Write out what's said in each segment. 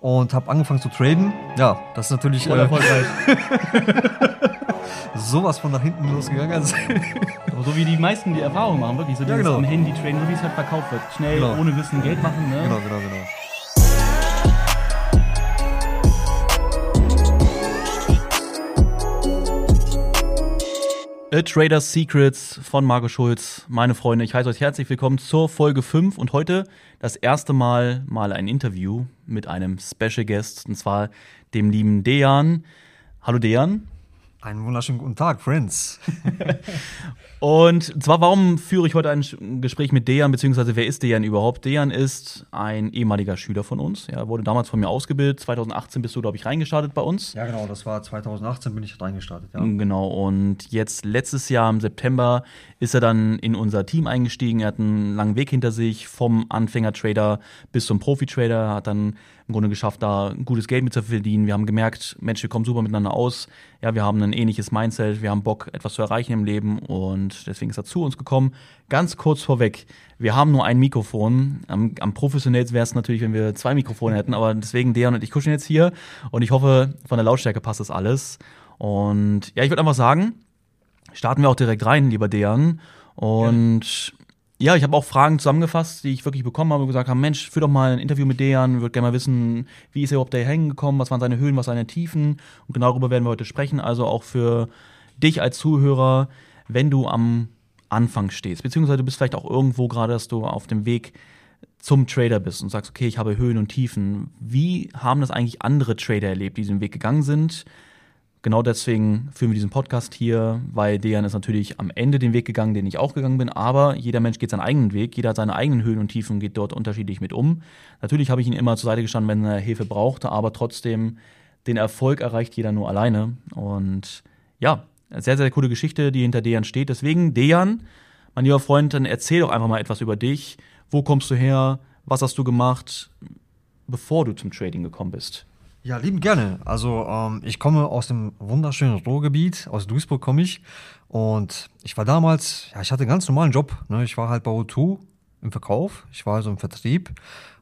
und habe angefangen zu traden. Ja, das ist natürlich Voll erfolgreich. sowas von nach hinten losgegangen. Also, Aber so wie die meisten die Erfahrung machen, wirklich so Ja, dieses genau. am Handy traden, so wie es halt verkauft wird. Schnell, Genau. ohne Wissen Geld machen, ne? genau, genau, genau. A Trader's Secrets von Marco Schulz. Meine Freunde, ich heiße euch herzlich willkommen zur Folge 5 und heute das erste Mal mal ein Interview mit einem Special Guest und zwar dem lieben Dejan. Hallo Dejan. Einen wunderschönen guten Tag, Friends. Und zwar, warum führe ich heute ein Gespräch mit Dejan, beziehungsweise wer ist Dejan überhaupt? Dejan ist ein ehemaliger Schüler von uns. Er wurde damals von mir ausgebildet. 2018 bist du, glaube ich, reingestartet bei uns. Ja, genau, das war 2018, bin ich reingestartet. Ja. Genau, und jetzt letztes Jahr im September ist er dann in unser Team eingestiegen. Er hat einen langen Weg hinter sich, vom Anfänger-Trader bis zum Profi-Trader, hat dann im Grunde geschafft, da gutes Geld mit zu verdienen. Wir haben gemerkt, Mensch, wir kommen super miteinander aus. Ja, wir haben ein ähnliches Mindset, wir haben Bock, etwas zu erreichen im Leben und deswegen ist er zu uns gekommen. Ganz kurz vorweg, wir haben nur ein Mikrofon. Am, am professionellsten wäre es natürlich, wenn wir zwei Mikrofone hätten, aber deswegen Dejan und ich kuscheln jetzt hier und ich hoffe, von der Lautstärke passt das alles. Und ja, ich würde einfach sagen, starten wir auch direkt rein, lieber Dejan. Und ja, ich habe auch Fragen zusammengefasst, die ich wirklich bekommen habe und gesagt habe, Mensch, führ doch mal ein Interview mit Dejan, würde gerne mal wissen, wie ist er überhaupt da hängen gekommen, was waren seine Höhen, was seine Tiefen und genau darüber werden wir heute sprechen. Also auch für dich als Zuhörer, wenn du am Anfang stehst, beziehungsweise du bist vielleicht auch irgendwo gerade, dass du auf dem Weg zum Trader bist und sagst, okay, ich habe Höhen und Tiefen. Wie haben das eigentlich andere Trader erlebt, die diesen Weg gegangen sind? Genau deswegen führen wir diesen Podcast hier, weil Dejan ist natürlich am Ende den Weg gegangen, den ich auch gegangen bin, aber jeder Mensch geht seinen eigenen Weg, jeder hat seine eigenen Höhen und Tiefen, geht dort unterschiedlich mit um. Natürlich habe ich ihn immer zur Seite gestanden, wenn er Hilfe brauchte, aber trotzdem den Erfolg erreicht jeder nur alleine. Und ja, sehr, sehr coole Geschichte, die hinter Dejan steht. Deswegen, Dejan, mein lieber Freund, dann erzähl doch einfach mal etwas über dich. Wo kommst du her? Was hast du gemacht, bevor du zum Trading gekommen bist? Ja, lieben gerne. Also ähm, ich komme aus dem wunderschönen Ruhrgebiet, aus Duisburg komme ich. Und ich war damals, ja, ich hatte einen ganz normalen Job. Ne? Ich war halt bei O2 im Verkauf, ich war also im Vertrieb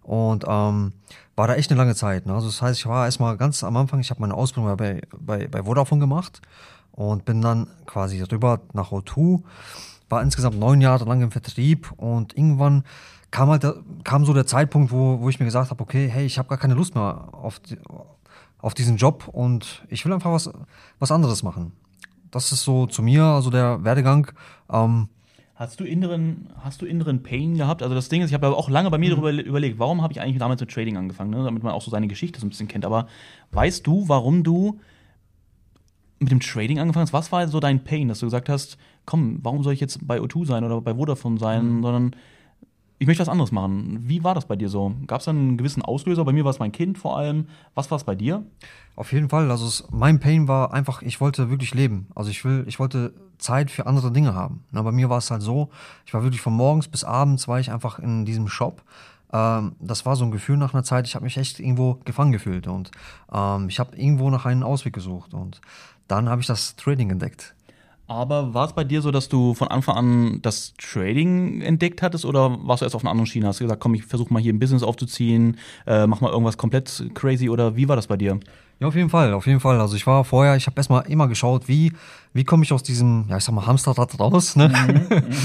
und ähm, war da echt eine lange Zeit. Ne? Also das heißt, ich war erstmal ganz am Anfang, ich habe meine Ausbildung bei, bei, bei Vodafone gemacht und bin dann quasi rüber nach O2, war insgesamt neun Jahre lang im Vertrieb und irgendwann kam halt kam so der Zeitpunkt, wo, wo ich mir gesagt habe, okay, hey, ich habe gar keine Lust mehr auf, die, auf diesen Job und ich will einfach was, was anderes machen. Das ist so zu mir, also der Werdegang. Ähm, Hast du inneren, hast du inneren Pain gehabt? Also das Ding ist, ich habe auch lange bei mir darüber überlegt, warum habe ich eigentlich damals mit Trading angefangen, ne? damit man auch so seine Geschichte so ein bisschen kennt. Aber weißt du, warum du mit dem Trading angefangen hast? Was war so dein Pain, dass du gesagt hast, komm, warum soll ich jetzt bei O2 sein oder bei Vodafone sein, sondern ich möchte was anderes machen. Wie war das bei dir so? Gab es einen gewissen Auslöser? Bei mir war es mein Kind vor allem. Was war es bei dir? Auf jeden Fall. Also es, mein Pain war einfach, ich wollte wirklich leben. Also ich will, ich wollte Zeit für andere Dinge haben. Na, bei mir war es halt so, ich war wirklich von morgens bis abends war ich einfach in diesem Shop. Ähm, das war so ein Gefühl nach einer Zeit, ich habe mich echt irgendwo gefangen gefühlt und ähm, ich habe irgendwo nach einem Ausweg gesucht und dann habe ich das Trading entdeckt. Aber war es bei dir so, dass du von Anfang an das Trading entdeckt hattest oder warst du erst auf einer anderen Schiene? Hast du gesagt, komm, ich versuche mal hier ein Business aufzuziehen, äh, mach mal irgendwas komplett crazy oder wie war das bei dir? Ja, auf jeden Fall, auf jeden Fall. Also ich war vorher, ich habe erstmal immer geschaut, wie, wie komme ich aus diesem, ja, ich sag mal, Hamsterrad raus. Ne?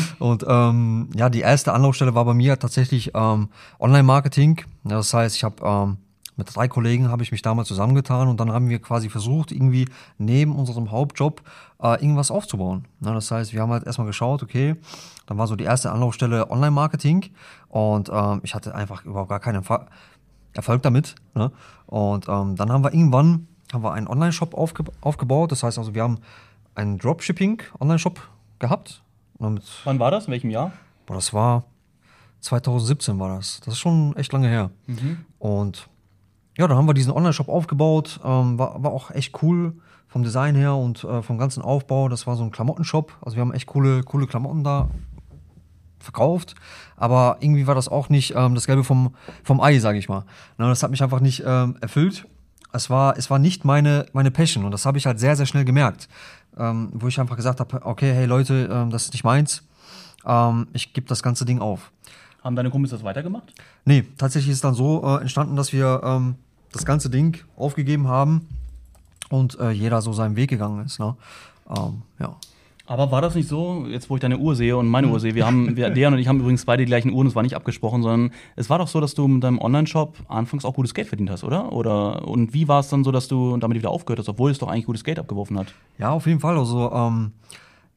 Und ähm, ja, die erste Anlaufstelle war bei mir tatsächlich ähm, Online-Marketing. Ja, das heißt, ich habe ähm, mit drei Kollegen habe ich mich damals zusammengetan und dann haben wir quasi versucht, irgendwie neben unserem Hauptjob äh, irgendwas aufzubauen. Ja, das heißt, wir haben halt erstmal geschaut, okay, dann war so die erste Anlaufstelle Online-Marketing und ähm, ich hatte einfach überhaupt gar keinen Erfa- Erfolg damit. Ne? Und ähm, dann haben wir irgendwann haben wir einen Online-Shop aufge aufgebaut. Das heißt also, wir haben einen Dropshipping-Online-Shop gehabt. Mit, Wann war das? In welchem Jahr? boah, das war 2017 war das. Das ist schon echt lange her. Und ja, dann haben wir diesen Online-Shop aufgebaut. Ähm, war, war auch echt cool vom Design her und äh, vom ganzen Aufbau. Das war so ein Klamottenshop. Also wir haben echt coole, coole Klamotten da verkauft. Aber irgendwie war das auch nicht ähm, das Gelbe vom, vom Ei, sage ich mal. Na, das hat mich einfach nicht ähm, erfüllt. Es war, es war nicht meine, meine Passion und das habe ich halt sehr, sehr schnell gemerkt. Ähm, wo ich einfach gesagt habe, okay, hey Leute, ähm, das ist nicht meins. Ähm, ich gebe das ganze Ding auf. Haben deine Kumpels das weitergemacht? Nee, tatsächlich ist dann so äh, entstanden, dass wir ähm, das ganze Ding aufgegeben haben und äh, jeder so seinen Weg gegangen ist. Ne? Ähm, ja. Aber war das nicht so, jetzt wo ich deine Uhr sehe und meine Uhr sehe, wir haben, wir, Dejan und ich haben übrigens beide die gleichen Uhren, es war nicht abgesprochen, sondern es war doch so, dass du mit deinem Online-Shop anfangs auch gutes Geld verdient hast, oder? Oder und wie war es dann so, dass du damit wieder aufgehört hast, obwohl es doch eigentlich gutes Geld abgeworfen hat? Ja, auf jeden Fall. Also ähm,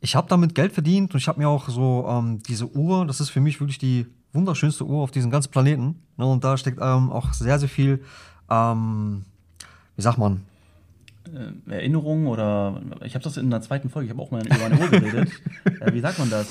ich habe damit Geld verdient und ich habe mir auch so ähm, diese Uhr, das ist für mich wirklich die wunderschönste Uhr auf diesem ganzen Planeten. Ne? Und da steckt ähm, auch sehr, sehr viel, ähm, wie sagt man, äh, Erinnerungen oder ich habe das in der zweiten Folge, ich habe auch mal über eine Uhr geredet. äh, wie sagt man das?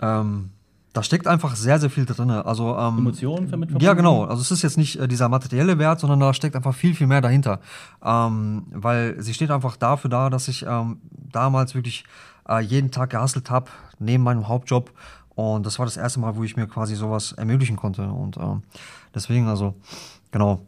Ähm, da steckt einfach sehr, sehr viel drin. Also, ähm, Emotionen verbunden? Ja, genau. Also es ist jetzt nicht äh, dieser materielle Wert, sondern da steckt einfach viel, viel mehr dahinter. Ähm, weil sie steht einfach dafür da, dass ich ähm, damals wirklich äh, jeden Tag gehustelt habe, neben meinem Hauptjob. Und das war das erste Mal, wo ich mir quasi sowas ermöglichen konnte. Und ähm, deswegen, also, genau.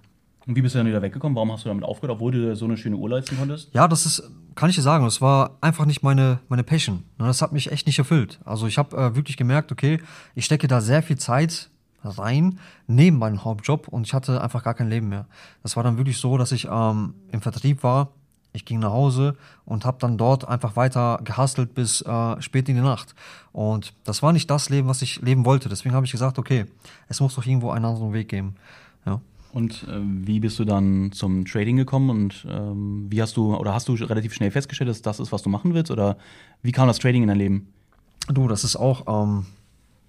Und wie bist du dann wieder weggekommen? Warum hast du damit aufgehört, obwohl du so eine schöne Uhr leisten konntest? Ja, das ist, kann ich dir sagen, das war einfach nicht meine, meine Passion. Ne, das hat mich echt nicht erfüllt. Also ich habe äh, wirklich gemerkt, okay, ich stecke da sehr viel Zeit rein, neben meinem Hauptjob und ich hatte einfach gar kein Leben mehr. Das war dann wirklich so, dass ich ähm, im Vertrieb war, ich ging nach Hause und habe dann dort einfach weiter gehustelt bis äh, spät in die Nacht. Und das war nicht das Leben, was ich leben wollte. Deswegen habe ich gesagt, okay, es muss doch irgendwo einen anderen Weg geben. Ja. Und äh, wie bist du dann zum Trading gekommen und ähm, wie hast du oder hast du relativ schnell festgestellt, dass das ist, was du machen willst? Oder wie kam das Trading in dein Leben? Du, das ist auch ähm,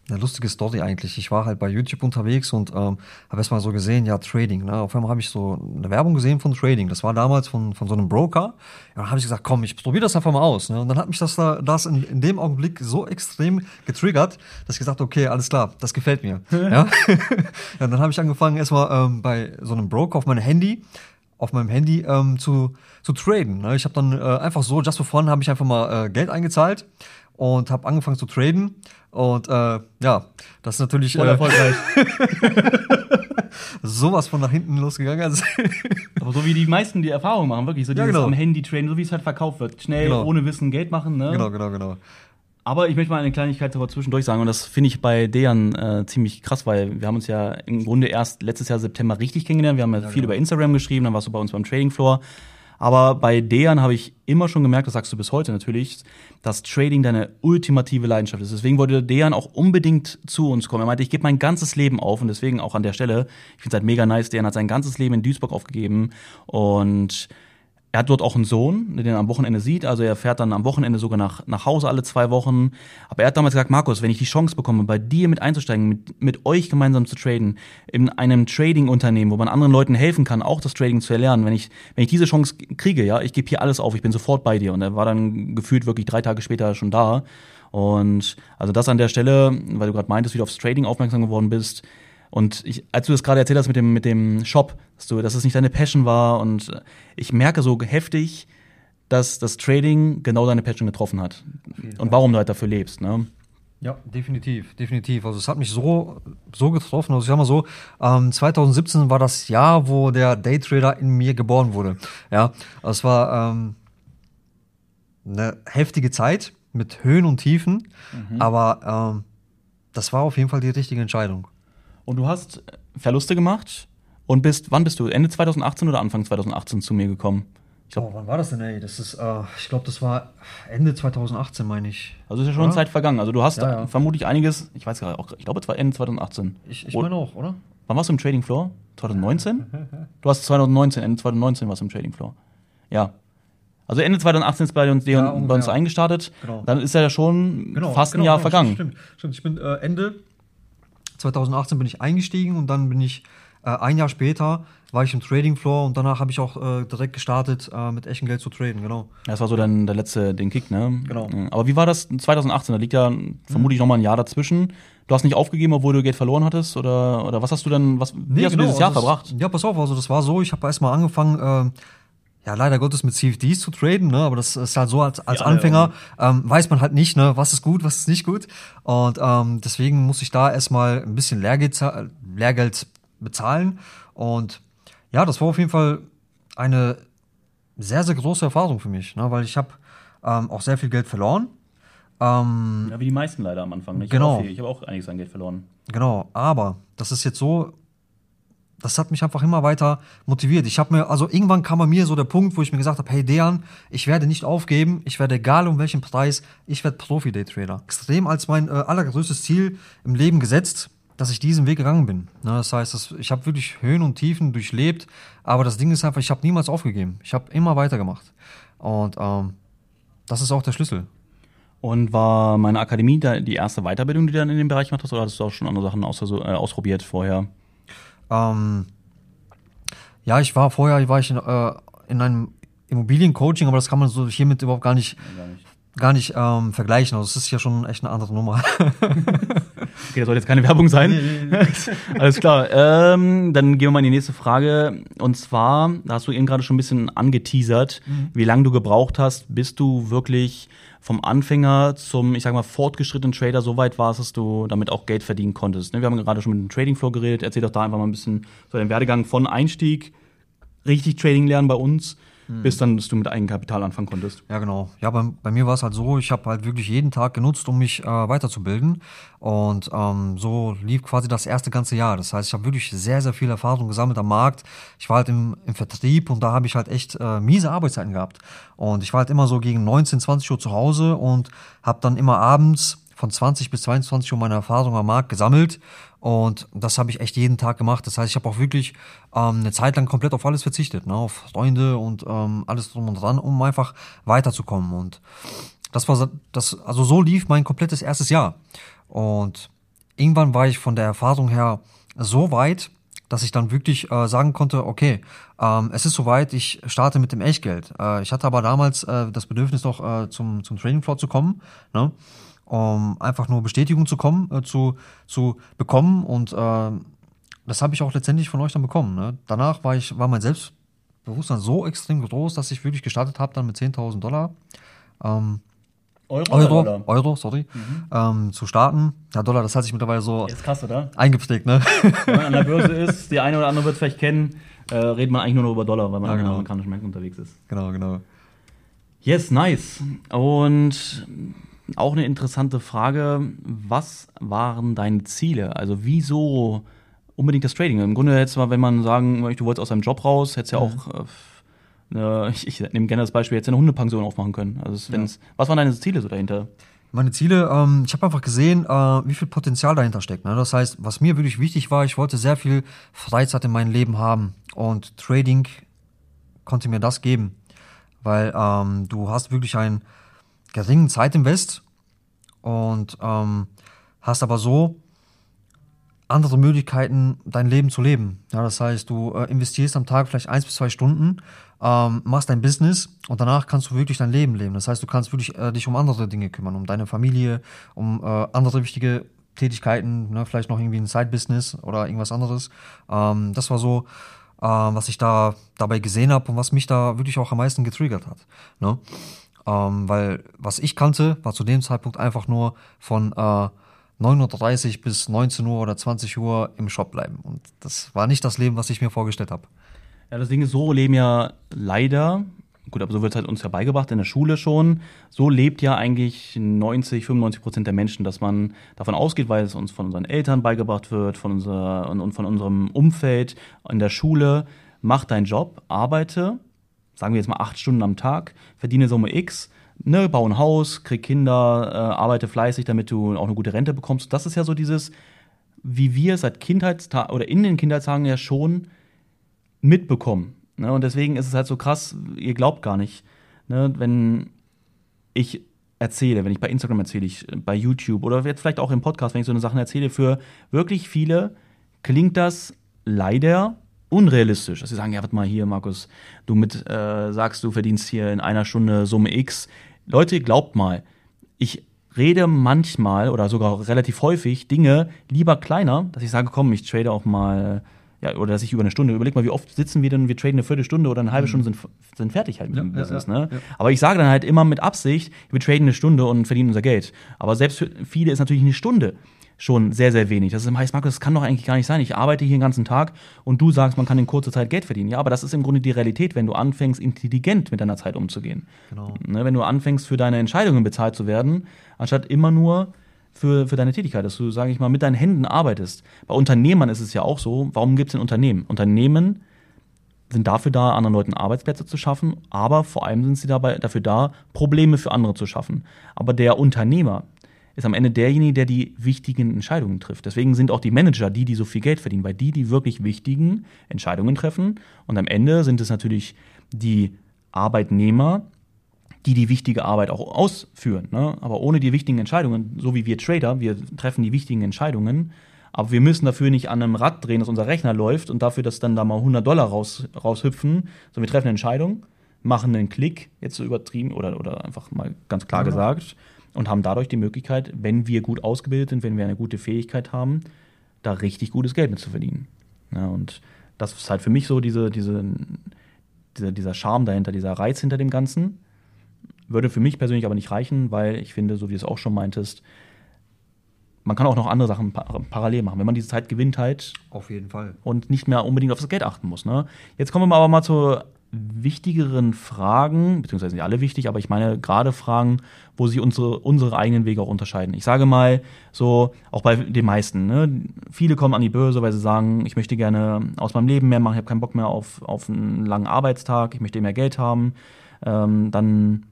eine lustige Story eigentlich. Ich war halt bei YouTube unterwegs und ähm, habe erst mal so gesehen, ja, Trading. Ne? Auf einmal habe ich so eine Werbung gesehen von Trading. Das war damals von, von so einem Broker. Ja, dann habe ich gesagt, komm, ich probiere das einfach mal aus. Ne? Und dann hat mich das, da, das in, in dem Augenblick so extrem getriggert, dass ich gesagt okay, alles klar, das gefällt mir. ja? ja, dann habe ich angefangen, erstmal ähm, bei so einem Broker auf meinem Handy auf meinem Handy ähm, zu, zu traden. Ne? Ich habe dann äh, einfach so, just for fun, habe ich einfach mal äh, Geld eingezahlt und habe angefangen zu traden. Und äh, ja, das ist natürlich. Voll äh, erfolgreich. sowas von nach hinten losgegangen. Also Aber so wie die meisten die Erfahrung machen, wirklich. So dieses ja, genau. am Handy traden, so wie es halt verkauft wird. Schnell, genau. ohne Wissen Geld machen. Ne? Genau, genau, genau. Aber ich möchte mal eine Kleinigkeit aber zwischendurch sagen und das finde ich bei Dejan äh, ziemlich krass, weil wir haben uns ja im Grunde erst letztes Jahr September richtig kennengelernt. Wir haben ja, ja viel genau. über Instagram geschrieben, dann warst du bei uns beim Trading Floor. Aber bei Dejan habe ich immer schon gemerkt, das sagst du bis heute natürlich, dass Trading deine ultimative Leidenschaft ist. Deswegen wollte Dejan auch unbedingt zu uns kommen. Er meinte, ich gebe mein ganzes Leben auf und deswegen auch an der Stelle, ich finde es halt mega nice, Dejan hat sein ganzes Leben in Duisburg aufgegeben und er hat dort auch einen Sohn, den er am Wochenende sieht. Also er fährt dann am Wochenende sogar nach, nach Hause alle zwei Wochen. Aber er hat damals gesagt, Markus, wenn ich die Chance bekomme, bei dir mit einzusteigen, mit, mit euch gemeinsam zu traden, in einem Trading-Unternehmen, wo man anderen Leuten helfen kann, auch das Trading zu erlernen, wenn ich, wenn ich diese Chance kriege, ja, ich gebe hier alles auf, ich bin sofort bei dir. Und er war dann gefühlt wirklich drei Tage später schon da. Und also das an der Stelle, weil du gerade meintest, wie du aufs Trading aufmerksam geworden bist, und ich, als du das gerade erzählt hast mit dem, mit dem Shop, dass, du, dass es nicht deine Passion war und ich merke so heftig, dass das Trading genau deine Passion getroffen hat. Und warum du halt dafür lebst, ne? Ja, definitiv, definitiv. Also es hat mich so, so getroffen. Also ich sag mal so, ähm, 2017 war das Jahr, wo der Daytrader in mir geboren wurde. Ja, es war ähm, eine heftige Zeit mit Höhen und Tiefen, mhm. aber ähm, das war auf jeden Fall die richtige Entscheidung. Und du hast Verluste gemacht und bist, wann bist du? Ende 2018 oder Anfang 2018 zu mir gekommen? Ich glaub, oh, wann war das denn, ey? Das ist, äh, ich glaube, das war Ende 2018, meine ich. Also ist ja schon ja? Zeit vergangen. Also du hast ja, ja. vermutlich einiges, ich weiß gar nicht, ich glaube, es war Ende 2018. Ich, ich meine auch, oder? Wann warst du im Trading Floor? 2019? du hast 2019, Ende 2019 warst du im Trading Floor. Ja. Also Ende 2018 ist bei uns, ja, bei uns eingestartet. Genau. Dann ist ja schon genau, fast genau, ein Jahr genau, vergangen. Stimmt, stimmt. Ich bin äh, Ende 2018 bin ich eingestiegen und dann bin ich äh, ein Jahr später war ich im Trading Floor und danach habe ich auch äh, direkt gestartet, äh, mit echtem Geld zu traden, genau. Das war so dann der letzte, den Kick, ne? Genau. Aber wie war das 2018? Da liegt ja vermutlich mhm. noch mal ein Jahr dazwischen. Du hast nicht aufgegeben, obwohl du Geld verloren hattest? Oder, oder was hast du denn, was, nee, wie hast genau, du dieses Jahr also verbracht? ja, pass auf, also das war so, ich habe erstmal angefangen, äh, ja, leider Gottes mit CFDs zu traden, ne? aber das ist halt so, als, als ja, Anfänger ähm, weiß man halt nicht, ne? was ist gut, was ist nicht gut. Und ähm, deswegen muss ich da erstmal ein bisschen Lehrgeld, Lehrgeld bezahlen. Und ja, das war auf jeden Fall eine sehr, sehr große Erfahrung für mich, ne? weil ich habe ähm, auch sehr viel Geld verloren. Ähm, ja, wie die meisten leider am Anfang. Ich genau. Hab ich habe auch einiges an Geld verloren. Genau, aber das ist jetzt so, das hat mich einfach immer weiter motiviert. Ich habe mir, also irgendwann kam bei mir so der Punkt, wo ich mir gesagt habe, hey Dejan, ich werde nicht aufgeben, ich werde egal um welchen Preis, ich werde Profi-Daytrader. Extrem als mein äh, allergrößtes Ziel im Leben gesetzt, dass ich diesen Weg gegangen bin. Ne, das heißt, das, ich habe wirklich Höhen und Tiefen durchlebt, aber das Ding ist einfach, ich habe niemals aufgegeben. Ich habe immer weitergemacht. Und ähm, das ist auch der Schlüssel. Und war meine Akademie die erste Weiterbildung, die du dann in dem Bereich gemacht hast, oder hast du auch schon andere Sachen aus, äh, ausprobiert vorher? Ähm, ja, ich war vorher, war ich in, äh, in einem Immobiliencoaching, aber das kann man so hiermit überhaupt gar nicht, gar nicht, gar nicht ähm, vergleichen. Also es ist ja schon echt eine andere Nummer. Okay, das soll jetzt keine Werbung sein. Alles klar. Ähm, dann gehen wir mal in die nächste Frage. Und zwar, da hast du eben gerade schon ein bisschen angeteasert, mhm. wie lange du gebraucht hast, bis du wirklich vom Anfänger zum, ich sag mal, fortgeschrittenen Trader so weit warst, dass du damit auch Geld verdienen konntest. Ne, wir haben gerade schon mit dem Trading Flow geredet. Erzähl doch da einfach mal ein bisschen so den Werdegang von Einstieg, richtig Trading lernen bei uns mhm. bis dann, dass du mit Eigenkapital anfangen konntest. Ja, genau. Ja, bei, bei mir war es halt so, ich habe halt wirklich jeden Tag genutzt, um mich äh, weiterzubilden. Und ähm, so lief quasi das erste ganze Jahr. Das heißt, ich habe wirklich sehr, sehr viel Erfahrung gesammelt am Markt. Ich war halt im, im Vertrieb und da habe ich halt echt äh, miese Arbeitszeiten gehabt. Und ich war halt immer so gegen 19, 20 Uhr zu Hause und habe dann immer abends von 20 bis 22 Uhr meine Erfahrung am Markt gesammelt und das habe ich echt jeden Tag gemacht. Das heißt, ich habe auch wirklich ähm, eine Zeit lang komplett auf alles verzichtet, ne? auf Freunde und ähm, alles drum und dran, um einfach weiterzukommen. Und das war das, also so lief mein komplettes erstes Jahr. Und irgendwann war ich von der Erfahrung her so weit, dass ich dann wirklich äh, sagen konnte, okay, ähm, es ist soweit, ich starte mit dem Echtgeld. Äh, ich hatte aber damals äh, das Bedürfnis noch äh, zum, zum Trading Floor zu kommen. Ne? Um einfach nur Bestätigung zu kommen, äh, zu, zu bekommen. Und äh, das habe ich auch letztendlich von euch dann bekommen. Ne? Danach war ich, war mein Selbstbewusstsein so extrem groß, dass ich wirklich gestartet habe dann mit 10.000 Dollar. Ähm, Euro, Euro, Dollar? Euro, sorry, mhm. ähm, zu starten. Ja, Dollar, das hat sich mittlerweile so Jetzt krass, oder? eingepflegt, ne? Wenn man an der Börse ist, die eine oder andere wird es vielleicht kennen, äh, redet man eigentlich nur noch über Dollar, weil man ja, genau. amerikanischen Märkten unterwegs ist. Genau, genau. Yes, nice. Und auch eine interessante Frage. Was waren deine Ziele? Also wieso unbedingt das Trading? Im Grunde hättest du, wenn man sagen möchte, du wolltest aus deinem Job raus, hättest ja mhm. auch, äh, ich, ich, nehme gerne das Beispiel, hättest ja eine Hundepension aufmachen können. Also ja. was waren deine Ziele so dahinter? Meine Ziele, ähm, ich habe einfach gesehen, äh, wie viel Potenzial dahinter steckt. Ne? Das heißt, was mir wirklich wichtig war, ich wollte sehr viel Freizeit in meinem Leben haben. Und Trading konnte mir das geben. Weil ähm, du hast wirklich ein geringen Zeitinvest und ähm, hast aber so andere Möglichkeiten, dein Leben zu leben. Ja, das heißt, du äh, investierst am Tag vielleicht eins bis zwei Stunden, ähm, machst dein Business und danach kannst du wirklich dein Leben leben. Das heißt, du kannst wirklich äh, dich um andere Dinge kümmern, um deine Familie, um äh, andere wichtige Tätigkeiten, ne, vielleicht noch irgendwie ein Side-Business oder irgendwas anderes. Ähm, das war so, äh, was ich da dabei gesehen habe und was mich da wirklich auch am meisten getriggert hat. Ne? Ähm, weil was ich kannte, war zu dem Zeitpunkt einfach nur von äh, 9.30 Uhr bis 19 Uhr oder 20 Uhr im Shop bleiben. Und das war nicht das Leben, was ich mir vorgestellt habe. Ja, das Ding ist, so leben ja leider, gut, aber so wird es halt uns ja beigebracht in der Schule schon, so lebt ja eigentlich 90, 95 Prozent der Menschen, dass man davon ausgeht, weil es uns von unseren Eltern beigebracht wird, von unserer, und von unserem Umfeld in der Schule, mach deinen Job, arbeite, sagen wir jetzt mal acht Stunden am Tag, verdiene Summe X, ne, baue ein Haus, krieg Kinder, äh, arbeite fleißig, damit du auch eine gute Rente bekommst. Das ist ja so dieses, wie wir seit Kindheitstagen oder in den Kindheitstagen ja schon mitbekommen. Ne? Und deswegen ist es halt so krass, ihr glaubt gar nicht, ne? wenn ich erzähle, wenn ich bei Instagram erzähle, ich bei YouTube oder jetzt vielleicht auch im Podcast, wenn ich so eine Sachen erzähle, für wirklich viele klingt das leider unrealistisch, dass sie sagen, ja, warte mal hier, Markus, du mit äh, sagst, du verdienst hier in einer Stunde Summe X. Leute, glaubt mal, ich rede manchmal oder sogar relativ häufig Dinge lieber kleiner, dass ich sage, komm, ich trade auch mal, ja, oder dass ich über eine Stunde, überleg mal, wie oft sitzen wir denn, wir traden eine Viertelstunde oder eine halbe mhm. Stunde sind, sind fertig halt mit ja, dem Business, ja, ne? Ja. Aber ich sage dann halt immer mit Absicht, wir traden eine Stunde und verdienen unser Geld. Aber selbst für viele ist natürlich eine Stunde schon sehr, sehr wenig. Das heißt, Markus, das kann doch eigentlich gar nicht sein. Ich arbeite hier den ganzen Tag und du sagst, man kann in kurzer Zeit Geld verdienen. Ja, aber das ist im Grunde die Realität, wenn du anfängst, intelligent mit deiner Zeit umzugehen. Genau. Ne, wenn du anfängst, für deine Entscheidungen bezahlt zu werden, anstatt immer nur für, für deine Tätigkeit, dass du, sage ich mal, mit deinen Händen arbeitest. Bei Unternehmern ist es ja auch so, warum gibt es denn Unternehmen? Unternehmen sind dafür da, anderen Leuten Arbeitsplätze zu schaffen, aber vor allem sind sie dabei dafür da, Probleme für andere zu schaffen. Aber der Unternehmer ist am Ende derjenige, der die wichtigen Entscheidungen trifft. Deswegen sind auch die Manager die, die so viel Geld verdienen, weil die die wirklich wichtigen Entscheidungen treffen. Und am Ende sind es natürlich die Arbeitnehmer, die die wichtige Arbeit auch ausführen. Ne? Aber ohne die wichtigen Entscheidungen, so wie wir Trader, wir treffen die wichtigen Entscheidungen, aber wir müssen dafür nicht an einem Rad drehen, dass unser Rechner läuft und dafür, dass dann da mal 100 Dollar raus, raushüpfen, sondern wir treffen eine Entscheidung, machen einen Klick, jetzt so übertrieben oder, oder einfach mal ganz klar ja. gesagt, und haben dadurch die Möglichkeit, wenn wir gut ausgebildet sind, wenn wir eine gute Fähigkeit haben, da richtig gutes Geld mit zu verdienen. Ja, und das ist halt für mich so diese, diese, dieser, dieser Charme dahinter, dieser Reiz hinter dem Ganzen. Würde für mich persönlich aber nicht reichen, weil ich finde, so wie du es auch schon meintest, man kann auch noch andere Sachen parallel machen, wenn man diese Zeit gewinnt halt. Auf jeden Fall. Und nicht mehr unbedingt auf das Geld achten muss. Ne? Jetzt kommen wir aber mal zu wichtigeren Fragen, beziehungsweise nicht alle wichtig, aber ich meine gerade Fragen, wo sich unsere, unsere eigenen Wege auch unterscheiden. Ich sage mal so, auch bei den meisten, ne? viele kommen an die Börse, weil sie sagen, ich möchte gerne aus meinem Leben mehr machen, ich habe keinen Bock mehr auf, auf einen langen Arbeitstag, ich möchte mehr Geld haben. Ähm, dann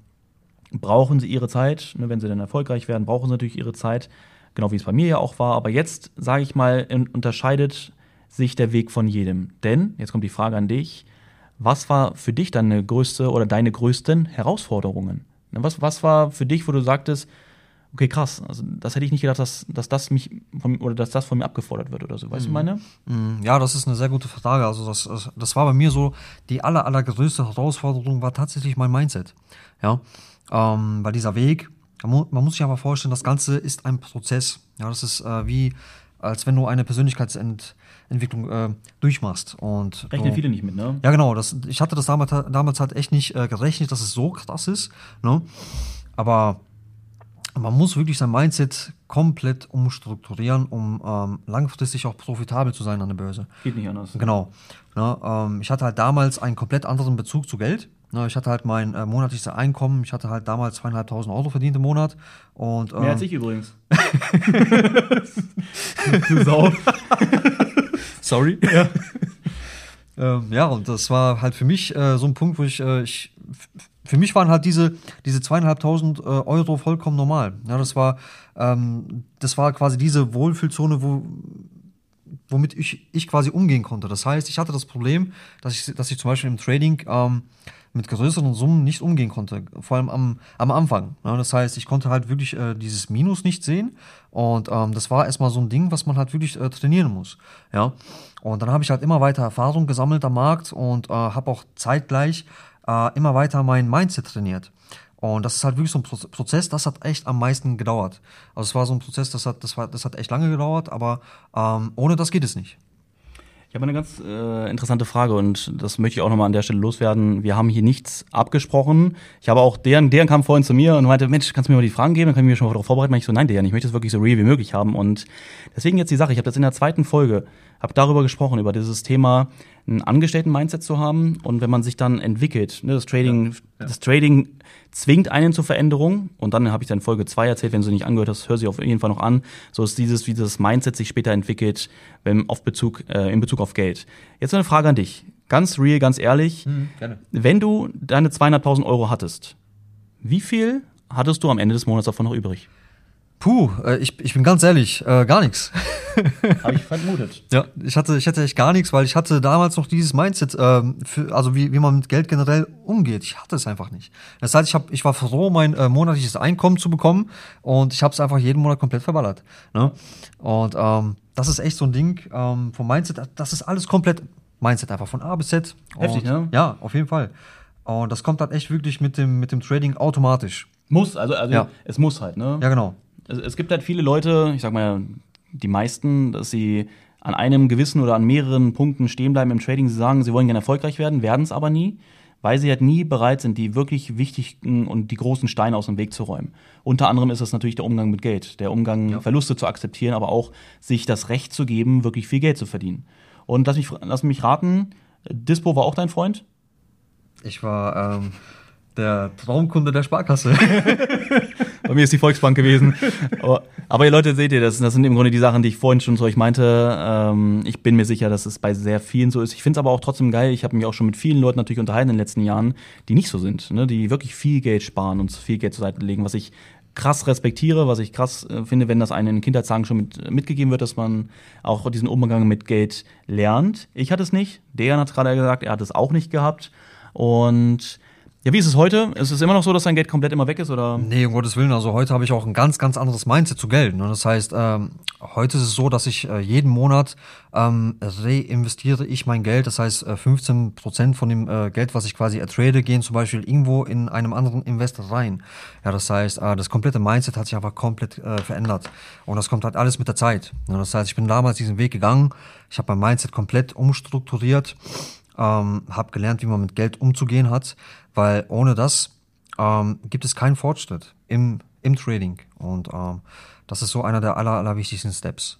brauchen sie ihre Zeit, ne? wenn sie dann erfolgreich werden, brauchen sie natürlich ihre Zeit genau wie es bei mir ja auch war. Aber jetzt, sage ich mal, unterscheidet sich der Weg von jedem. Denn, jetzt kommt die Frage an dich, was war für dich deine größte oder deine größten Herausforderungen? Ne, was, was war für dich, wo du sagtest, okay, krass, also das hätte ich nicht gedacht, dass, dass das mich von, oder dass das von mir abgefordert wird oder so. Weißt mhm. du, meine? Mhm. Ja, das ist eine sehr gute Frage. Also das, das war bei mir so, die aller, allergrößte Herausforderung war tatsächlich mein Mindset. Ja, ähm, weil dieser Weg, man muss sich aber vorstellen, das Ganze ist ein Prozess. Ja, das ist äh, wie, als wenn du eine Persönlichkeitsentwicklung äh, durchmachst. Und Rechnen du, viele nicht mit, ne? Ja, genau. Das, ich hatte das damals, damals halt echt nicht äh, gerechnet, dass es so krass ist. Ne? Aber man muss wirklich sein Mindset komplett umstrukturieren, um ähm, langfristig auch profitabel zu sein an der Börse. Geht nicht anders. Genau. Ne? Ähm, ich hatte halt damals einen komplett anderen Bezug zu Geld. Ne, ich hatte halt mein äh, monatliches Einkommen, ich hatte halt damals zweieinhalbtausend Euro verdient im Monat. Und, ähm, Mehr als ich übrigens. du Sau. Sorry. Ja. ähm, ja, und das war halt für mich äh, so ein Punkt, wo ich, äh, ich für mich waren halt diese, diese zweieinhalbtausend äh, Euro vollkommen normal. Ja, das war, ähm, das war quasi diese Wohlfühlzone, wo, womit ich, ich quasi umgehen konnte. Das heißt, ich hatte das Problem, dass ich, dass ich zum Beispiel im Trading ähm, mit größeren Summen nicht umgehen konnte, vor allem am, am Anfang. Ja, das heißt, ich konnte halt wirklich äh, dieses Minus nicht sehen und ähm, das war erstmal so ein Ding, was man halt wirklich äh, trainieren muss. Ja, und dann habe ich halt immer weiter Erfahrung gesammelt am Markt und äh, habe auch zeitgleich äh, immer weiter mein Mindset trainiert. Und das ist halt wirklich so ein Prozess, das hat echt am meisten gedauert. Also es war so ein Prozess, das hat, das war, das hat echt lange gedauert, aber ähm, ohne das geht es nicht. Ich habe eine ganz äh, interessante Frage und das möchte ich auch nochmal an der Stelle loswerden. Wir haben hier nichts abgesprochen. Ich habe auch, deren, deren kam vorhin zu mir und meinte, Mensch, kannst du mir mal die Fragen geben? Dann kann ich mich schon mal darauf vorbereiten. Ich so, nein, deren, ich möchte es wirklich so real wie möglich haben. Und deswegen jetzt die Sache, ich habe das in der zweiten Folge, habe darüber gesprochen, über dieses Thema, ein Angestellten-Mindset zu haben und wenn man sich dann entwickelt, ne, das Trading, ja, ja. das Trading zwingt einen zur Veränderung und dann habe ich dann Folge zwei erzählt, wenn du nicht angehört hast, hör sie auf jeden Fall noch an. So ist dieses, wie das Mindset sich später entwickelt, wenn auf Bezug, äh, in Bezug auf Geld. Jetzt eine Frage an dich. Ganz real, ganz ehrlich. Mhm. Wenn du deine 200.000 Euro hattest, wie viel hattest du am Ende des Monats davon noch übrig? Puh, äh, ich, ich bin ganz ehrlich, äh, gar nichts. Habe ich vermutet. Ja, ich hatte, ich hatte echt gar nichts, weil ich hatte damals noch dieses Mindset, ähm, für, also wie, wie man mit Geld generell umgeht. Ich hatte es einfach nicht. Das heißt, ich, hab, ich war froh, mein äh, monatliches Einkommen zu bekommen und ich habe es einfach jeden Monat komplett verballert. Ne? Und ähm, das ist echt so ein Ding ähm, vom Mindset, das ist alles komplett Mindset einfach von A bis Z. Heftig, und, ne? Ja, auf jeden Fall. Und das kommt halt echt wirklich mit dem, mit dem Trading automatisch. Muss, also, also ja. es muss halt, ne? Ja, genau es, es gibt halt viele Leute, ich sag mal, die meisten, dass sie an einem gewissen oder an mehreren Punkten stehen bleiben im Trading. Sie sagen, sie wollen gerne erfolgreich werden, werden es aber nie, weil sie halt nie bereit sind, die wirklich wichtigen und die großen Steine aus dem Weg zu räumen. Unter anderem ist es natürlich der Umgang mit Geld, der Umgang, ja. Verluste zu akzeptieren, aber auch sich das Recht zu geben, wirklich viel Geld zu verdienen. Und lass mich, lass mich raten, Dispo war auch dein Freund? Ich war ähm, der Traumkunde der Sparkasse. Bei mir ist die Volksbank gewesen. Aber, aber ihr Leute, seht ihr, das, das sind im Grunde die Sachen, die ich vorhin schon zu euch meinte. Ähm, ich bin mir sicher, dass es bei sehr vielen so ist. Ich finde es aber auch trotzdem geil. Ich habe mich auch schon mit vielen Leuten natürlich unterhalten in den letzten Jahren, die nicht so sind, ne? die wirklich viel Geld sparen und viel Geld zur Seite legen, was ich krass respektiere, was ich krass äh, finde, wenn das einen in Kindheitstagen schon mit, mitgegeben wird, dass man auch diesen Umgang mit Geld lernt. Ich hatte es nicht. Dejan hat gerade gesagt, er hat es auch nicht gehabt. Und ja, wie ist es heute? Ist es immer noch so, dass dein Geld komplett immer weg ist? Oder? Nee, um Gottes Willen. Also heute habe ich auch ein ganz, ganz anderes Mindset zu Geld. Ne? Das heißt, ähm, heute ist es so, dass ich äh, jeden Monat ähm, reinvestiere ich mein Geld. Das heißt, äh, 15 Prozent von dem äh, Geld, was ich quasi ertrade, gehen zum Beispiel irgendwo in einem anderen Investor rein. Ja, das heißt, äh, das komplette Mindset hat sich einfach komplett äh, verändert. Und das kommt halt alles mit der Zeit. Ne? Das heißt, ich bin damals diesen Weg gegangen. Ich habe mein Mindset komplett umstrukturiert ähm, habe gelernt, wie man mit Geld umzugehen hat, weil ohne das ähm, gibt es keinen Fortschritt im, im Trading. Und ähm, das ist so einer der aller, allerwichtigsten Steps.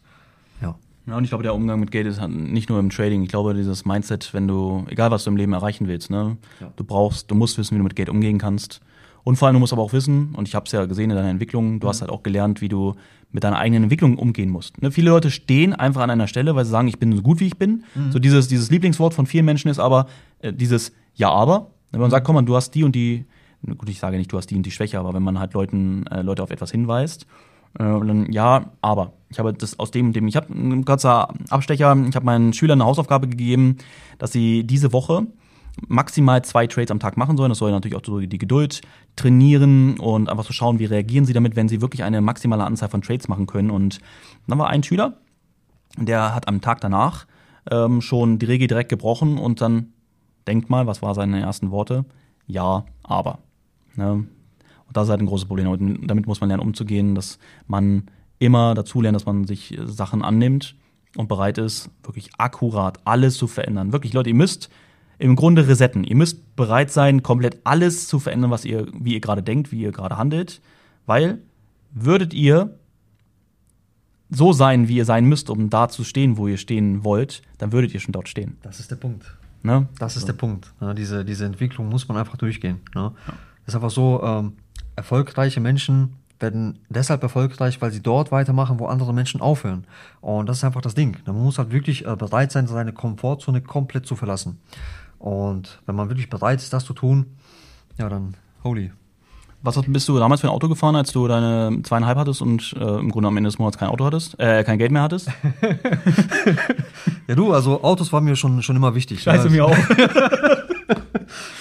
Ja. Ja, und ich glaube, der Umgang mit Geld ist halt nicht nur im Trading. Ich glaube, dieses Mindset, wenn du, egal was du im Leben erreichen willst, ne, ja. du brauchst, du musst wissen, wie du mit Geld umgehen kannst. Und vor allem, du musst aber auch wissen, und ich habe es ja gesehen in deiner Entwicklung, du mhm. hast halt auch gelernt, wie du mit deiner eigenen Entwicklung umgehen musst. Ne? Viele Leute stehen einfach an einer Stelle, weil sie sagen, ich bin so gut, wie ich bin. Mhm. So dieses, dieses Lieblingswort von vielen Menschen ist aber äh, dieses Ja, aber. Wenn man sagt, komm mal, du hast die und die, gut, ich sage nicht, du hast die und die Schwäche, aber wenn man halt Leuten, äh, Leute auf etwas hinweist, äh, dann ja, aber. Ich habe das aus dem und dem, ich habe ein kurzer Abstecher, ich habe meinen Schülern eine Hausaufgabe gegeben, dass sie diese Woche maximal zwei Trades am Tag machen sollen. Das soll natürlich auch so die Geduld trainieren und einfach zu so schauen, wie reagieren sie damit, wenn sie wirklich eine maximale Anzahl von Trades machen können. Und dann war ein Schüler, der hat am Tag danach ähm, schon die Regel direkt gebrochen und dann denkt mal, was waren seine ersten Worte? Ja, aber. Ne? Und das ist halt ein großes Problem. Und damit muss man lernen, umzugehen, dass man immer dazu lernt, dass man sich Sachen annimmt und bereit ist, wirklich akkurat alles zu verändern. Wirklich, Leute, ihr müsst im Grunde resetten. Ihr müsst bereit sein, komplett alles zu verändern, was ihr, wie ihr gerade denkt, wie ihr gerade handelt, weil würdet ihr so sein, wie ihr sein müsst, um da zu stehen, wo ihr stehen wollt, dann würdet ihr schon dort stehen. Das ist der Punkt. Ne? Das ist so. der Punkt. Ne? Diese, diese Entwicklung muss man einfach durchgehen. Ne? Ja. ist einfach so, ähm, erfolgreiche Menschen werden deshalb erfolgreich, weil sie dort weitermachen, wo andere Menschen aufhören. Und das ist einfach das Ding. Man muss halt wirklich äh, bereit sein, seine Komfortzone komplett zu verlassen. Und wenn man wirklich bereit ist, das zu tun, ja, dann holy. Was bist du damals für ein Auto gefahren, als du deine zweieinhalb hattest und äh, im Grunde am Ende des Monats kein Auto hattest, äh, kein Geld mehr hattest? ja, du, also Autos waren mir schon, schon immer wichtig. Scheiße, ja. mir auch.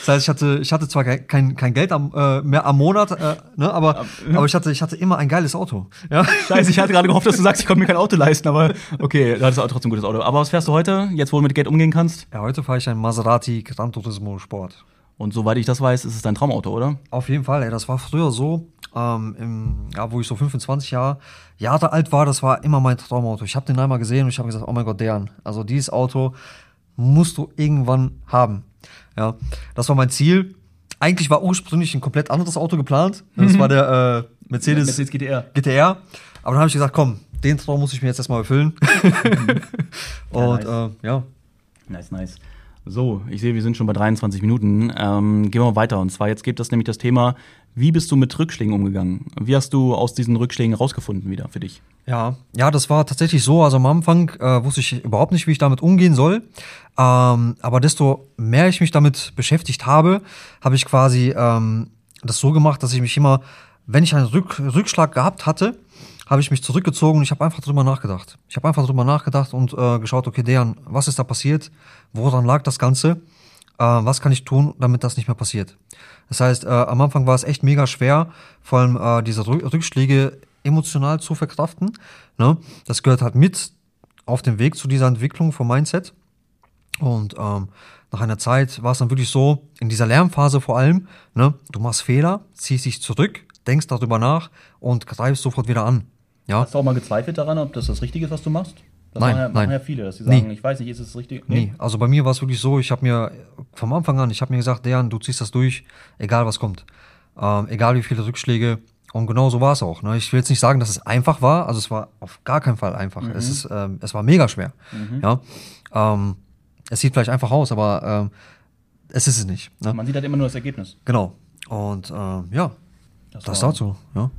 Das heißt, ich hatte, ich hatte zwar kein, kein Geld am, äh, mehr am Monat, äh, ne, aber, aber ich, hatte, ich hatte immer ein geiles Auto. Ja? Scheiße, ich hatte gerade gehofft, dass du sagst, ich konnte mir kein Auto leisten, aber okay, du hattest auch trotzdem ein gutes Auto. Aber was fährst du heute, jetzt wo du mit Geld umgehen kannst? Ja, heute fahre ich ein Maserati Gran Turismo Sport. Und soweit ich das weiß, ist es dein Traumauto, oder? Auf jeden Fall, ey. Das war früher so, ähm, im, ja, wo ich so 25 Jahre, Jahre alt war, das war immer mein Traumauto. Ich habe den einmal gesehen und ich habe gesagt, oh mein Gott, deren. Also dieses Auto musst du irgendwann haben. Ja, das war mein Ziel. Eigentlich war ursprünglich ein komplett anderes Auto geplant. Das mhm. war der äh, Mercedes, Mercedes GTR. GTR. Aber dann habe ich gesagt, komm, den Traum muss ich mir jetzt erstmal erfüllen. Mhm. Und ja, nice. Äh, ja. Nice, nice. So, ich sehe, wir sind schon bei 23 Minuten. Ähm, gehen wir weiter. Und zwar jetzt gibt es nämlich das Thema, wie bist du mit Rückschlägen umgegangen? Wie hast du aus diesen Rückschlägen rausgefunden wieder für dich? Ja, ja, das war tatsächlich so. Also am Anfang äh, wusste ich überhaupt nicht, wie ich damit umgehen soll. Ähm, aber desto mehr ich mich damit beschäftigt habe, habe ich quasi ähm, das so gemacht, dass ich mich immer, wenn ich einen Rück Rückschlag gehabt hatte, habe ich mich zurückgezogen und ich habe einfach drüber nachgedacht. Ich habe einfach drüber nachgedacht und äh, geschaut, okay, Dejan, was ist da passiert? Woran lag das Ganze? Äh, was kann ich tun, damit das nicht mehr passiert? Das heißt, äh, am Anfang war es echt mega schwer, vor allem äh, diese Rückschläge emotional zu verkraften. Ne? Das gehört halt mit auf dem Weg zu dieser Entwicklung vom Mindset. Und ähm, nach einer Zeit war es dann wirklich so, in dieser Lernphase vor allem, ne, du machst Fehler, ziehst dich zurück, denkst darüber nach und greifst sofort wieder an. Ja? Hast du auch mal gezweifelt daran, ob das das Richtige ist, was du machst? Das nein, machen ja, nein. machen ja viele, dass sie sagen, nee. ich weiß nicht, ist es richtig? Nee. nee, also bei mir war es wirklich so, ich habe mir vom Anfang an, ich habe mir gesagt, Dejan, du ziehst das durch, egal was kommt. Ähm, egal wie viele Rückschläge. Und genau so war es auch. Ne? Ich will jetzt nicht sagen, dass es einfach war, also es war auf gar keinen Fall einfach. Mhm. Es, ist, ähm, es war mega schwer. Mhm. Ja? Ähm, es sieht vielleicht einfach aus, aber ähm, es ist es nicht. Ne? Man sieht halt immer nur das Ergebnis. Genau. Und ähm, ja, das, das dazu. Ja.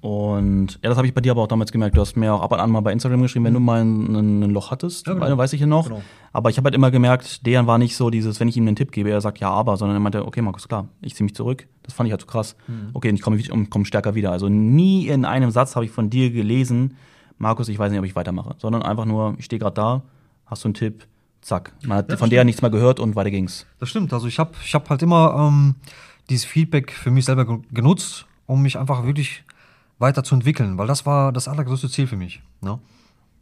Und ja, das habe ich bei dir aber auch damals gemerkt. Du hast mir auch ab und an mal bei Instagram geschrieben, wenn du mal ein, ein Loch hattest, Ja, genau. weiß ich ja noch. Genau. Aber ich habe halt immer gemerkt, Dejan war nicht so dieses, wenn ich ihm einen Tipp gebe, er sagt ja, aber, sondern er meinte, okay, Markus, klar, ich ziehe mich zurück. Das fand ich halt so krass. Okay, und ich komme komm stärker wieder. Also nie in einem Satz habe ich von dir gelesen, Markus, ich weiß nicht, ob ich weitermache, sondern einfach nur, ich stehe gerade da, hast du einen Tipp, zack. Man hat Ja, von der nichts mehr gehört und weiter ging's. Das stimmt. Also ich habe ich hab halt immer ähm, dieses Feedback für mich selber ge- genutzt, um mich einfach wirklich weiterzuentwickeln, weil das war das allergrößte Ziel für mich. Ne?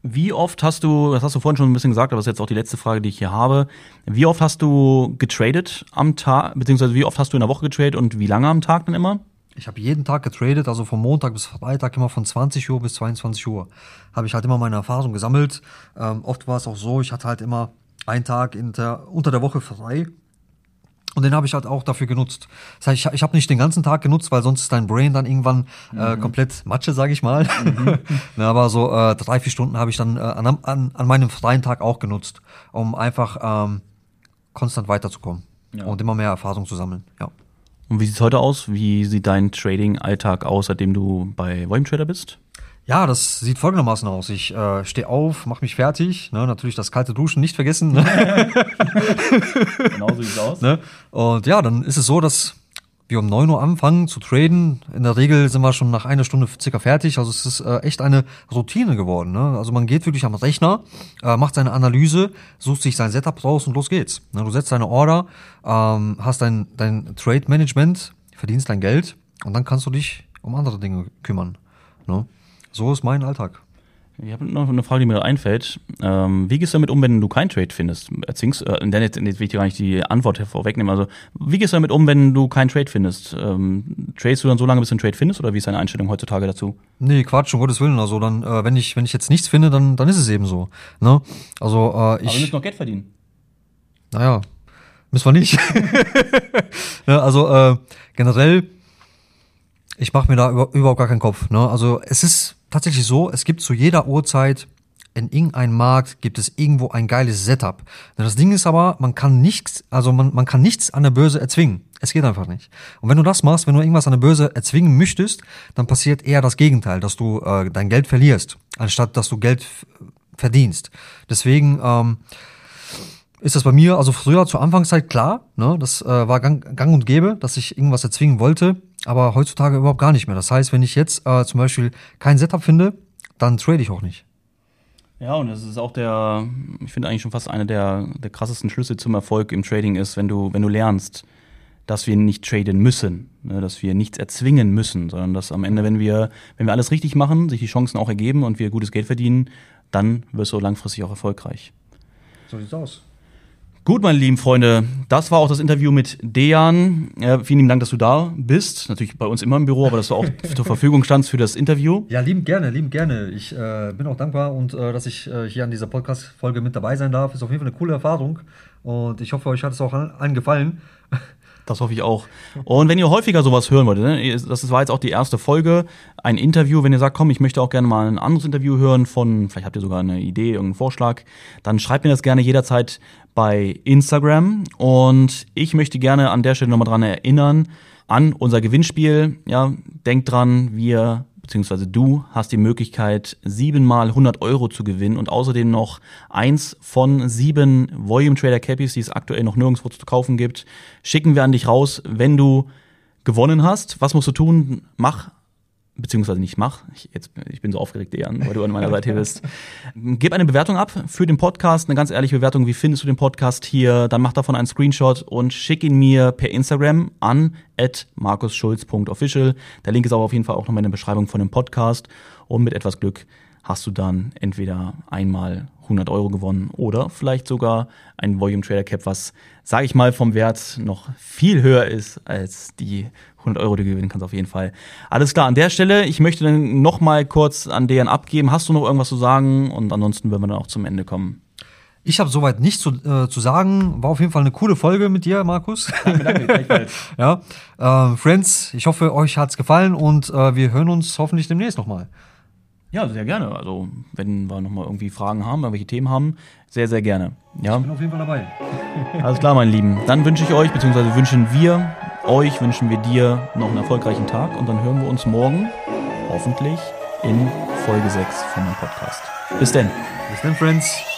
Wie oft hast du, das hast du vorhin schon ein bisschen gesagt, aber das ist jetzt auch die letzte Frage, die ich hier habe. Wie oft hast du getradet am Tag, beziehungsweise wie oft hast du in der Woche getradet und wie lange am Tag dann immer? Ich habe jeden Tag getradet, also von Montag bis Freitag immer von 20 Uhr bis 22 Uhr. Habe ich halt immer meine Erfahrung gesammelt. Ähm, oft war es auch so, ich hatte halt immer einen Tag der, unter der Woche frei. Und den habe ich halt auch dafür genutzt. Das heißt, ich, ich habe nicht den ganzen Tag genutzt, weil sonst ist dein Brain dann irgendwann äh, komplett Matsche, sage ich mal. Na, aber so äh, drei, vier Stunden habe ich dann äh, an, an, an meinem freien Tag auch genutzt, um einfach ähm, konstant weiterzukommen Ja. und immer mehr Erfahrung zu sammeln. Ja. Und wie sieht's heute aus? Wie sieht dein Trading-Alltag aus, seitdem du bei Volume Trader bist? Ja, das sieht folgendermaßen aus. Ich äh, stehe auf, mache mich fertig. Ne? Natürlich das kalte Duschen nicht vergessen. Ne? Genau so sieht's aus. ne? Und ja, dann ist es so, dass wir um 9 Uhr anfangen zu traden. In der Regel sind wir schon nach einer Stunde circa fertig. Also es ist äh, echt eine Routine geworden. Ne? Also man geht wirklich am Rechner, äh, macht seine Analyse, sucht sich sein Setup raus und los geht's. Ne? Du setzt deine Order, ähm, hast dein, dein Trade-Management, verdienst dein Geld und dann kannst du dich um andere Dinge kümmern. Ne? So ist mein Alltag. Ich habe noch eine Frage, die mir gerade einfällt. Ähm, wie gehst du damit um, wenn du keinen Trade findest? Erzwingst, äh, denn jetzt, jetzt will ich dir gar nicht die Antwort vorwegnehmen. Also, wie gehst du damit um, wenn du keinen Trade findest? Ähm, tradest du dann so lange, bis du einen Trade findest, oder wie ist deine Einstellung heutzutage dazu? Nee, Quatsch, um Gottes Willen. Also dann, äh, wenn ich, wenn ich jetzt nichts finde, dann, dann ist es eben so. Ne? Also äh, ich. noch Geld verdienen. Naja, müssen wir nicht. ja, also äh, generell, ich mache mir da über, überhaupt gar keinen Kopf. Ne? Also es ist tatsächlich so, es gibt zu jeder Uhrzeit in irgendeinem Markt gibt es irgendwo ein geiles Setup. Das Ding ist aber, man kann nichts, also man, man kann nichts an der Börse erzwingen. Es geht einfach nicht. Und wenn du das machst, wenn du irgendwas an der Börse erzwingen möchtest, dann passiert eher das Gegenteil, dass du äh, dein Geld verlierst, anstatt dass du Geld verdienst. Deswegen ähm, ist das bei mir, also früher zur Anfangszeit klar, ne, das äh, war gang, gang und gäbe, dass ich irgendwas erzwingen wollte, aber heutzutage überhaupt gar nicht mehr. Das heißt, wenn ich jetzt äh, zum Beispiel kein Setup finde, dann trade ich auch nicht. Ja, und das ist auch der, ich finde eigentlich schon fast einer der, der krassesten Schlüsse zum Erfolg im Trading ist, wenn du, wenn du lernst, dass wir nicht traden müssen, ne, dass wir nichts erzwingen müssen, sondern dass am Ende, wenn wir, wenn wir alles richtig machen, sich die Chancen auch ergeben und wir gutes Geld verdienen, dann wirst du langfristig auch erfolgreich. So sieht's aus. Gut, meine lieben Freunde, das war auch das Interview mit Dejan. Ja, vielen lieben Dank, dass du da bist. Natürlich bei uns immer im Büro, aber dass du auch zur Verfügung standst für das Interview. Ja, liebend gerne, liebend gerne. Ich äh, bin auch dankbar und äh, dass ich äh, hier an dieser Podcast-Folge mit dabei sein darf. Ist auf jeden Fall eine coole Erfahrung und ich hoffe, euch hat es auch allen gefallen. Das hoffe ich auch. Und wenn ihr häufiger sowas hören wollt, ne, das war jetzt auch die erste Folge, ein Interview, wenn ihr sagt, komm, ich möchte auch gerne mal ein anderes Interview hören von, vielleicht habt ihr sogar eine Idee, irgendeinen Vorschlag, dann schreibt mir das gerne jederzeit bei Instagram. Und ich möchte gerne an der Stelle nochmal dran erinnern, an unser Gewinnspiel. Ja, denkt dran, wir beziehungsweise du hast die Möglichkeit, siebenmal 100 Euro zu gewinnen und außerdem noch eins von sieben Volume Trader Cappies, die es aktuell noch nirgendwo zu kaufen gibt, schicken wir an dich raus, wenn du gewonnen hast. Was musst du tun? Mach beziehungsweise nicht mach. Ich, jetzt, ich bin so aufgeregt, Jan, weil du an meiner Seite bist. Gib eine Bewertung ab für den Podcast, eine ganz ehrliche Bewertung. Wie findest du den Podcast hier? Dann mach davon einen Screenshot und schick ihn mir per Instagram an markusschulz.official. Der Link ist aber auf jeden Fall auch nochmal in der Beschreibung von dem Podcast. Und mit etwas Glück hast du dann entweder einmal 100 Euro gewonnen oder vielleicht sogar ein Volume Trader Cap, was, sage ich mal, vom Wert noch viel höher ist als die 100 Euro, die du gewinnen kannst, auf jeden Fall. Alles klar, an der Stelle, ich möchte dann noch mal kurz an Dejan abgeben. Hast du noch irgendwas zu sagen? Und ansonsten würden wir dann auch zum Ende kommen. Ich habe soweit nichts zu, äh, zu sagen. War auf jeden Fall eine coole Folge mit dir, Markus. Danke, danke, gleichfalls. ja, ähm, Friends, ich hoffe, euch hat's gefallen und äh, wir hören uns hoffentlich demnächst nochmal. Ja, sehr gerne. Also, wenn wir noch mal irgendwie Fragen haben, irgendwelche Themen haben, sehr, sehr gerne. Ja. Bin auf jeden Fall dabei. Alles klar, meine Lieben. Dann wünsche ich euch, beziehungsweise wünschen wir euch, wünschen wir dir noch einen erfolgreichen Tag und dann hören wir uns morgen hoffentlich in Folge 6 von meinem Podcast. Bis denn. Bis dann, Friends.